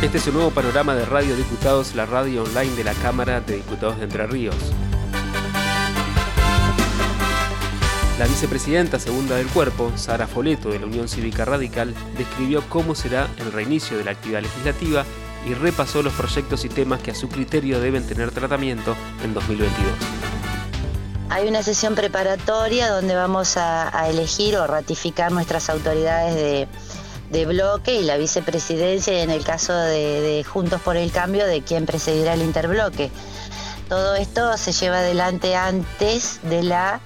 Este es un nuevo panorama de Radio Diputados, la radio online de la Cámara de Diputados de Entre Ríos. La vicepresidenta segunda del cuerpo, Sara Foleto de la Unión Cívica Radical, describió cómo será el reinicio de la actividad legislativa y repasó los proyectos y temas que a su criterio deben tener tratamiento en 2022. Hay una sesión preparatoria donde vamos a, elegir o ratificar nuestras autoridades de, bloque y la vicepresidencia y en el caso de, de Juntos por el Cambio de quien presidirá el interbloque. Todo esto se lleva adelante antes de la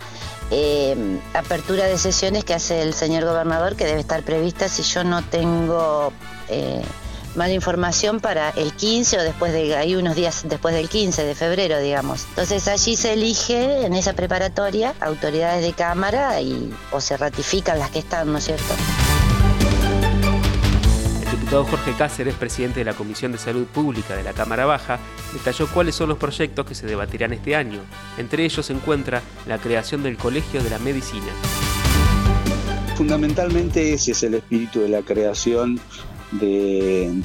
eh, apertura de sesiones que hace el señor gobernador, que debe estar prevista si yo no tengo eh, mala información para el 15 o después de, hay unos días después del 15 de febrero, digamos. Entonces allí se elige en esa preparatoria autoridades de Cámara y o se ratifican las que están, ¿no es cierto? Jorge Cáceres, presidente de la Comisión de Salud Pública de la Cámara Baja, detalló cuáles son los proyectos que se debatirán este año. Entre ellos se encuentra la creación del Colegio de la Medicina. Fundamentalmente ese es el espíritu de la creación del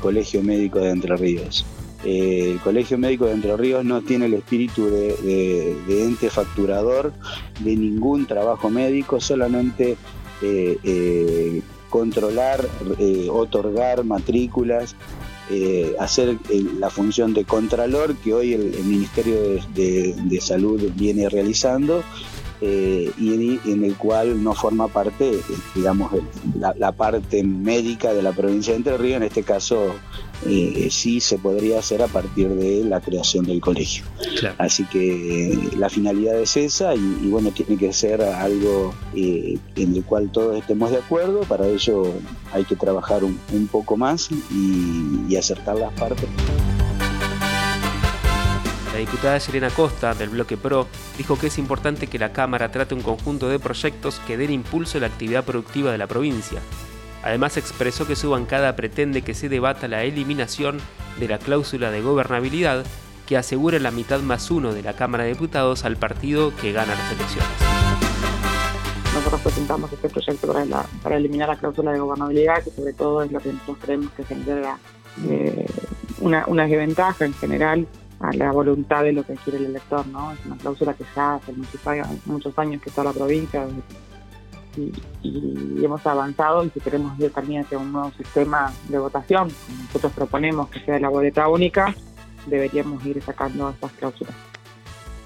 Colegio Médico de Entre Ríos. Eh, el Colegio Médico de Entre Ríos no tiene el espíritu de, ente facturador de ningún trabajo médico, solamente eh, eh, controlar, eh, otorgar matrículas, eh, hacer eh, la función de contralor que hoy el, Ministerio de, Salud viene realizando y en, el cual no forma parte, digamos, la, la, parte médica de la provincia de Entre Ríos, en este caso eh, sí se podría hacer a partir de la creación del colegio. Así que eh, la finalidad es esa y, bueno, tiene que ser algo eh, en el cual todos estemos de acuerdo. Para ello hay que trabajar un, poco más y, acertar las partes. La diputada Serena Costa, del Bloque PRO, dijo que es importante que la Cámara trate un conjunto de proyectos que den impulso a la actividad productiva de la provincia, Además expresó que su bancada pretende que se debata la eliminación de la cláusula de gobernabilidad que asegura la mitad más uno de la Cámara de Diputados al partido que gana las elecciones. Nosotros presentamos este proyecto para, eliminar la cláusula de gobernabilidad, que sobre todo es lo que nosotros creemos que genera eh, una, una desventaja en general a la voluntad de lo que quiere el elector, ¿no? Es una cláusula que ya hace muchos años, que está la provincia, y, hemos avanzado y si queremos ir también hacia un nuevo sistema de votación, nosotros proponemos que sea la boleta única, deberíamos ir sacando estas cláusulas.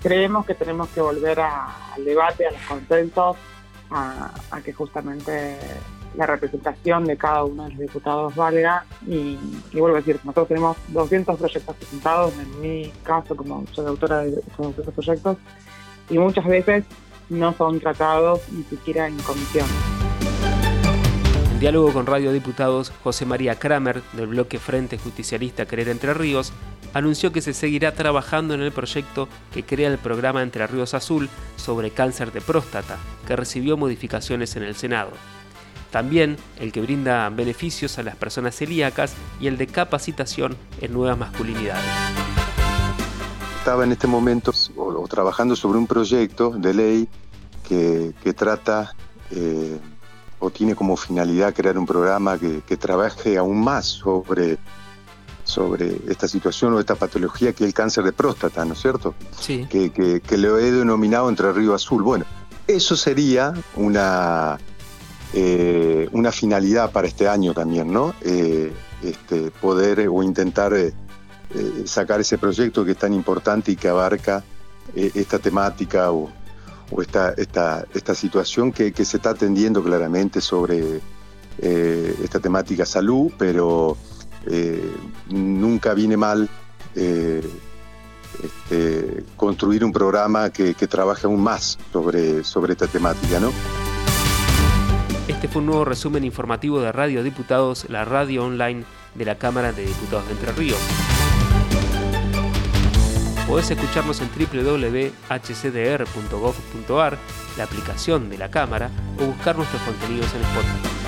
Creemos que tenemos que volver al debate, a los consensos, a, que justamente la representación de cada uno de los diputados valga y, vuelvo a decir, nosotros tenemos 200 proyectos presentados, en mi caso como soy autora de esos proyectos, y muchas veces no son tratados ni siquiera en comisión. Diálogo con Radio Diputados, José María Kramer, del bloque Frente Justicialista Querer Entre Ríos, anunció que se seguirá trabajando en el proyecto que crea el programa Entre Ríos Azul sobre cáncer de próstata, que recibió modificaciones en el Senado. También el que brinda beneficios a las personas celíacas y el de capacitación en nuevas masculinidades estaba en este momento trabajando sobre un proyecto de ley que, trata eh, o tiene como finalidad crear un programa que, trabaje aún más sobre, sobre esta situación o esta patología que es el cáncer de próstata, ¿no es cierto? Sí. Que, que, lo he denominado Entre Río Azul. Bueno, eso sería una, eh, una finalidad para este año también, ¿no? Eh, este, poder o intentar eh, sacar ese proyecto que es tan importante y que abarca esta temática o, esta, esta, esta, situación que, se está atendiendo claramente sobre eh, esta temática salud, pero nunca viene mal este, construir un programa que, trabaje aún más sobre, sobre esta temática, ¿no? Este fue un nuevo resumen informativo de Radio Diputados, la radio online de la Cámara de Diputados de Entre Ríos. Podés escucharnos en www.hcdr.gov.ar, la aplicación de la cámara, o buscar nuestros contenidos en Spotify.